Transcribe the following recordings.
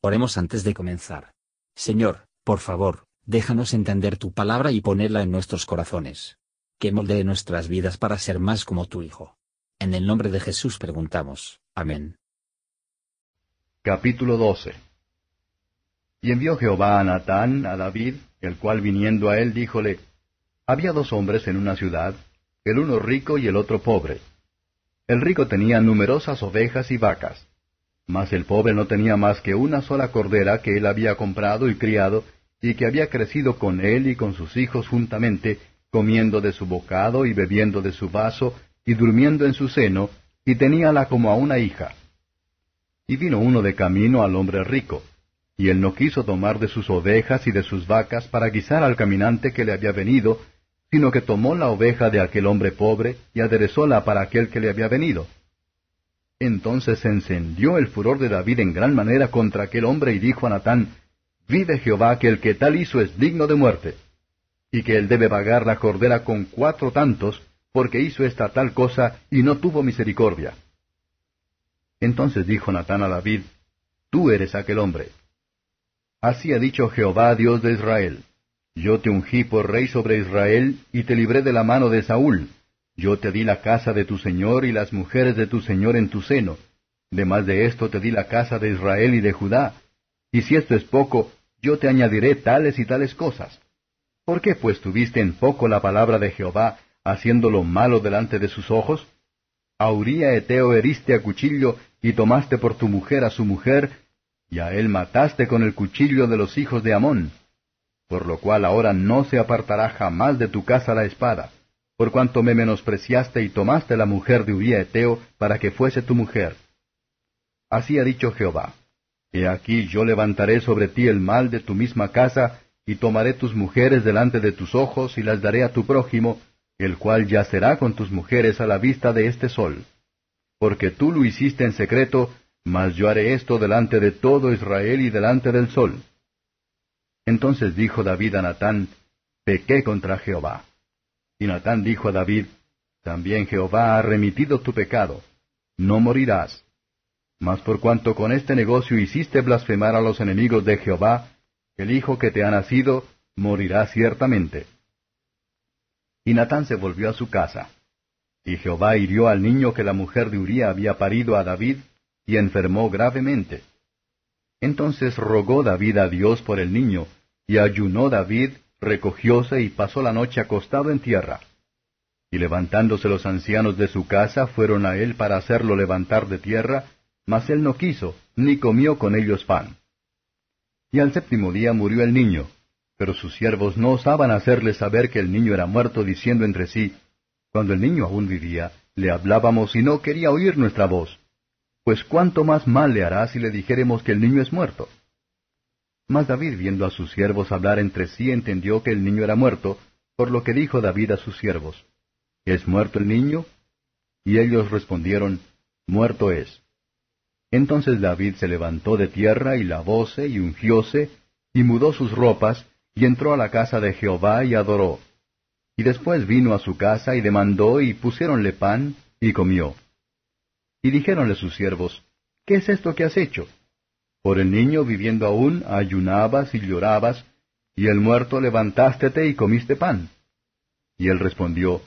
Oremos antes de comenzar. Señor, por favor, déjanos entender tu palabra y ponerla en nuestros corazones. Que moldee nuestras vidas para ser más como tu Hijo. En el nombre de Jesús preguntamos. Amén. Capítulo 12 Y envió Jehová a Natán, a David, el cual viniendo a él díjole, Había dos hombres en una ciudad, el uno rico y el otro pobre. El rico tenía numerosas ovejas y vacas mas el pobre no tenía más que una sola cordera que él había comprado y criado, y que había crecido con él y con sus hijos juntamente, comiendo de su bocado y bebiendo de su vaso, y durmiendo en su seno, y teníala como a una hija. Y vino uno de camino al hombre rico, y él no quiso tomar de sus ovejas y de sus vacas para guisar al caminante que le había venido, sino que tomó la oveja de aquel hombre pobre y aderezóla para aquel que le había venido. Entonces se encendió el furor de David en gran manera contra aquel hombre y dijo a Natán, Vive Jehová que el que tal hizo es digno de muerte, y que él debe pagar la cordera con cuatro tantos, porque hizo esta tal cosa y no tuvo misericordia. Entonces dijo Natán a David, Tú eres aquel hombre. Así ha dicho Jehová Dios de Israel, Yo te ungí por rey sobre Israel, y te libré de la mano de Saúl, yo te di la casa de tu señor y las mujeres de tu señor en tu seno. Demás de esto te di la casa de Israel y de Judá. Y si esto es poco, yo te añadiré tales y tales cosas. ¿Por qué pues tuviste en poco la palabra de Jehová, haciendo lo malo delante de sus ojos? A Uría Eteo heriste a cuchillo, y tomaste por tu mujer a su mujer, y a él mataste con el cuchillo de los hijos de Amón. Por lo cual ahora no se apartará jamás de tu casa la espada por cuanto me menospreciaste y tomaste la mujer de Uría Eteo para que fuese tu mujer. Así ha dicho Jehová. He aquí yo levantaré sobre ti el mal de tu misma casa, y tomaré tus mujeres delante de tus ojos, y las daré a tu prójimo, el cual yacerá con tus mujeres a la vista de este sol. Porque tú lo hiciste en secreto, mas yo haré esto delante de todo Israel y delante del sol. Entonces dijo David a Natán, Pequé contra Jehová. Y Natán dijo a David, También Jehová ha remitido tu pecado, no morirás. Mas por cuanto con este negocio hiciste blasfemar a los enemigos de Jehová, el hijo que te ha nacido morirá ciertamente. Y Natán se volvió a su casa. Y Jehová hirió al niño que la mujer de Uría había parido a David, y enfermó gravemente. Entonces rogó David a Dios por el niño, y ayunó David recogióse y pasó la noche acostado en tierra. Y levantándose los ancianos de su casa fueron a él para hacerlo levantar de tierra, mas él no quiso, ni comió con ellos pan. Y al séptimo día murió el niño, pero sus siervos no osaban hacerle saber que el niño era muerto, diciendo entre sí, Cuando el niño aún vivía, le hablábamos y no quería oír nuestra voz. Pues cuánto más mal le hará si le dijéremos que el niño es muerto. Mas David, viendo a sus siervos hablar entre sí, entendió que el niño era muerto, por lo que dijo David a sus siervos, ¿Es muerto el niño? Y ellos respondieron, Muerto es. Entonces David se levantó de tierra y lavóse y ungióse, y mudó sus ropas, y entró a la casa de Jehová y adoró. Y después vino a su casa y demandó, y pusiéronle pan, y comió. Y dijéronle sus siervos, ¿Qué es esto que has hecho? Por el niño viviendo aún ayunabas y llorabas, y el muerto levantástete y comiste pan. Y él respondió,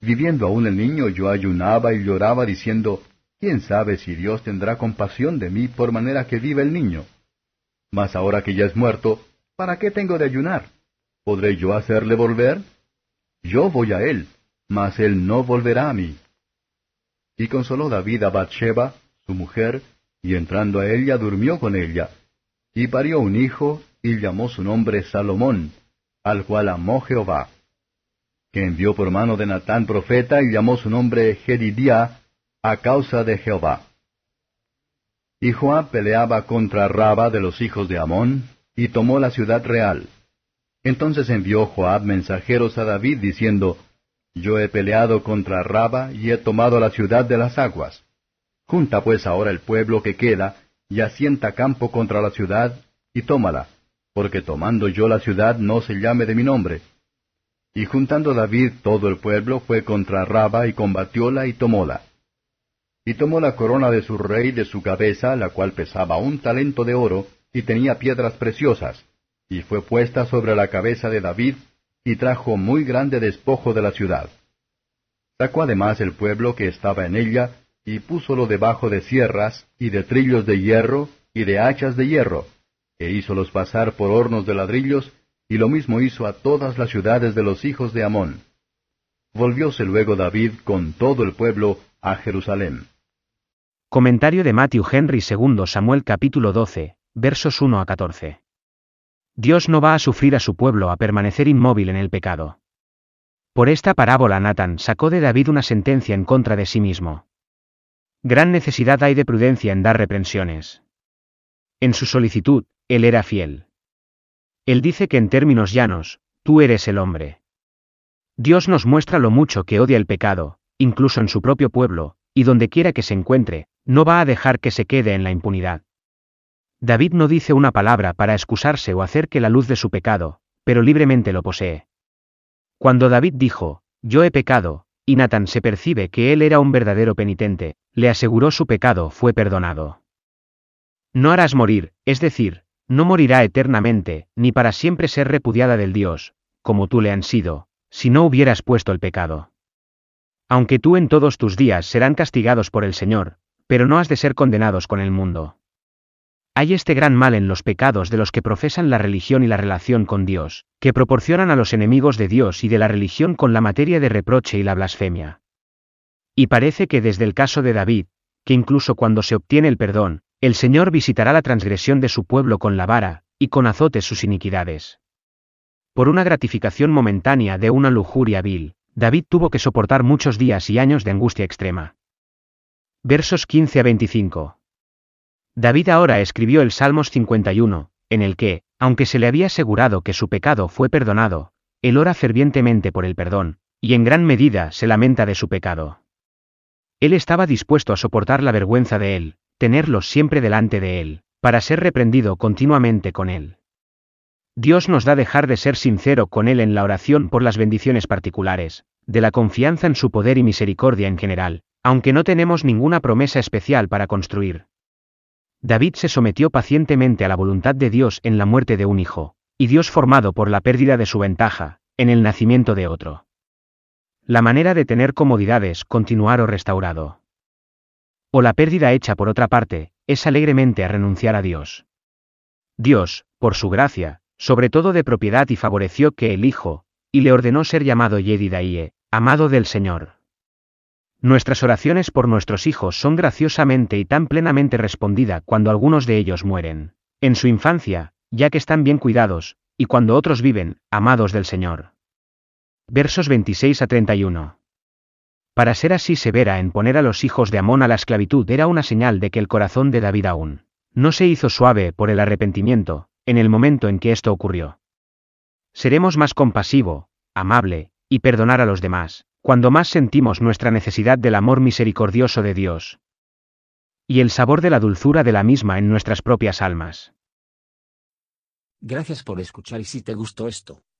Viviendo aún el niño yo ayunaba y lloraba diciendo, ¿quién sabe si Dios tendrá compasión de mí por manera que viva el niño? Mas ahora que ya es muerto, ¿para qué tengo de ayunar? ¿Podré yo hacerle volver? Yo voy a él, mas él no volverá a mí. Y consoló David a Bathsheba, su mujer, y entrando a ella durmió con ella, y parió un hijo, y llamó su nombre Salomón, al cual amó Jehová, que envió por mano de Natán profeta, y llamó su nombre Jedidiah, a causa de Jehová. Y Joab peleaba contra Raba de los hijos de Amón, y tomó la ciudad real. Entonces envió Joab mensajeros a David, diciendo, Yo he peleado contra Raba, y he tomado la ciudad de las aguas. Junta pues ahora el pueblo que queda, y asienta campo contra la ciudad, y tómala, porque tomando yo la ciudad no se llame de mi nombre. Y juntando David todo el pueblo fue contra Raba y combatióla y tomóla. Y tomó la corona de su rey de su cabeza, la cual pesaba un talento de oro, y tenía piedras preciosas, y fue puesta sobre la cabeza de David, y trajo muy grande despojo de la ciudad. Sacó además el pueblo que estaba en ella, y púsolo debajo de sierras, y de trillos de hierro, y de hachas de hierro, e hízolos pasar por hornos de ladrillos, y lo mismo hizo a todas las ciudades de los hijos de Amón. Volvióse luego David con todo el pueblo a Jerusalén. Comentario de Matthew Henry II Samuel capítulo 12, versos 1 a 14. Dios no va a sufrir a su pueblo a permanecer inmóvil en el pecado. Por esta parábola Nathan sacó de David una sentencia en contra de sí mismo. Gran necesidad hay de prudencia en dar reprensiones. En su solicitud, él era fiel. Él dice que en términos llanos, tú eres el hombre. Dios nos muestra lo mucho que odia el pecado, incluso en su propio pueblo, y donde quiera que se encuentre, no va a dejar que se quede en la impunidad. David no dice una palabra para excusarse o hacer que la luz de su pecado, pero libremente lo posee. Cuando David dijo, yo he pecado, y Natán se percibe que él era un verdadero penitente, le aseguró su pecado fue perdonado. No harás morir, es decir, no morirá eternamente, ni para siempre ser repudiada del Dios, como tú le han sido, si no hubieras puesto el pecado. Aunque tú en todos tus días serán castigados por el Señor, pero no has de ser condenados con el mundo. Hay este gran mal en los pecados de los que profesan la religión y la relación con Dios, que proporcionan a los enemigos de Dios y de la religión con la materia de reproche y la blasfemia. Y parece que desde el caso de David, que incluso cuando se obtiene el perdón, el Señor visitará la transgresión de su pueblo con la vara, y con azotes sus iniquidades. Por una gratificación momentánea de una lujuria vil, David tuvo que soportar muchos días y años de angustia extrema. Versos 15 a 25. David ahora escribió el Salmos 51, en el que, aunque se le había asegurado que su pecado fue perdonado, él ora fervientemente por el perdón, y en gran medida se lamenta de su pecado. Él estaba dispuesto a soportar la vergüenza de él, tenerlos siempre delante de Él, para ser reprendido continuamente con Él. Dios nos da dejar de ser sincero con Él en la oración por las bendiciones particulares, de la confianza en su poder y misericordia en general, aunque no tenemos ninguna promesa especial para construir. David se sometió pacientemente a la voluntad de Dios en la muerte de un hijo, y Dios formado por la pérdida de su ventaja, en el nacimiento de otro. La manera de tener comodidades continuar o restaurado o la pérdida hecha por otra parte, es alegremente a renunciar a Dios. Dios, por su gracia, sobre todo de propiedad y favoreció que el Hijo, y le ordenó ser llamado Yedidaie, amado del Señor. Nuestras oraciones por nuestros hijos son graciosamente y tan plenamente respondida cuando algunos de ellos mueren, en su infancia, ya que están bien cuidados, y cuando otros viven, amados del Señor. Versos 26 a 31. Para ser así severa en poner a los hijos de Amón a la esclavitud era una señal de que el corazón de David aún no se hizo suave por el arrepentimiento, en el momento en que esto ocurrió. Seremos más compasivo, amable, y perdonar a los demás, cuando más sentimos nuestra necesidad del amor misericordioso de Dios. Y el sabor de la dulzura de la misma en nuestras propias almas. Gracias por escuchar y si te gustó esto,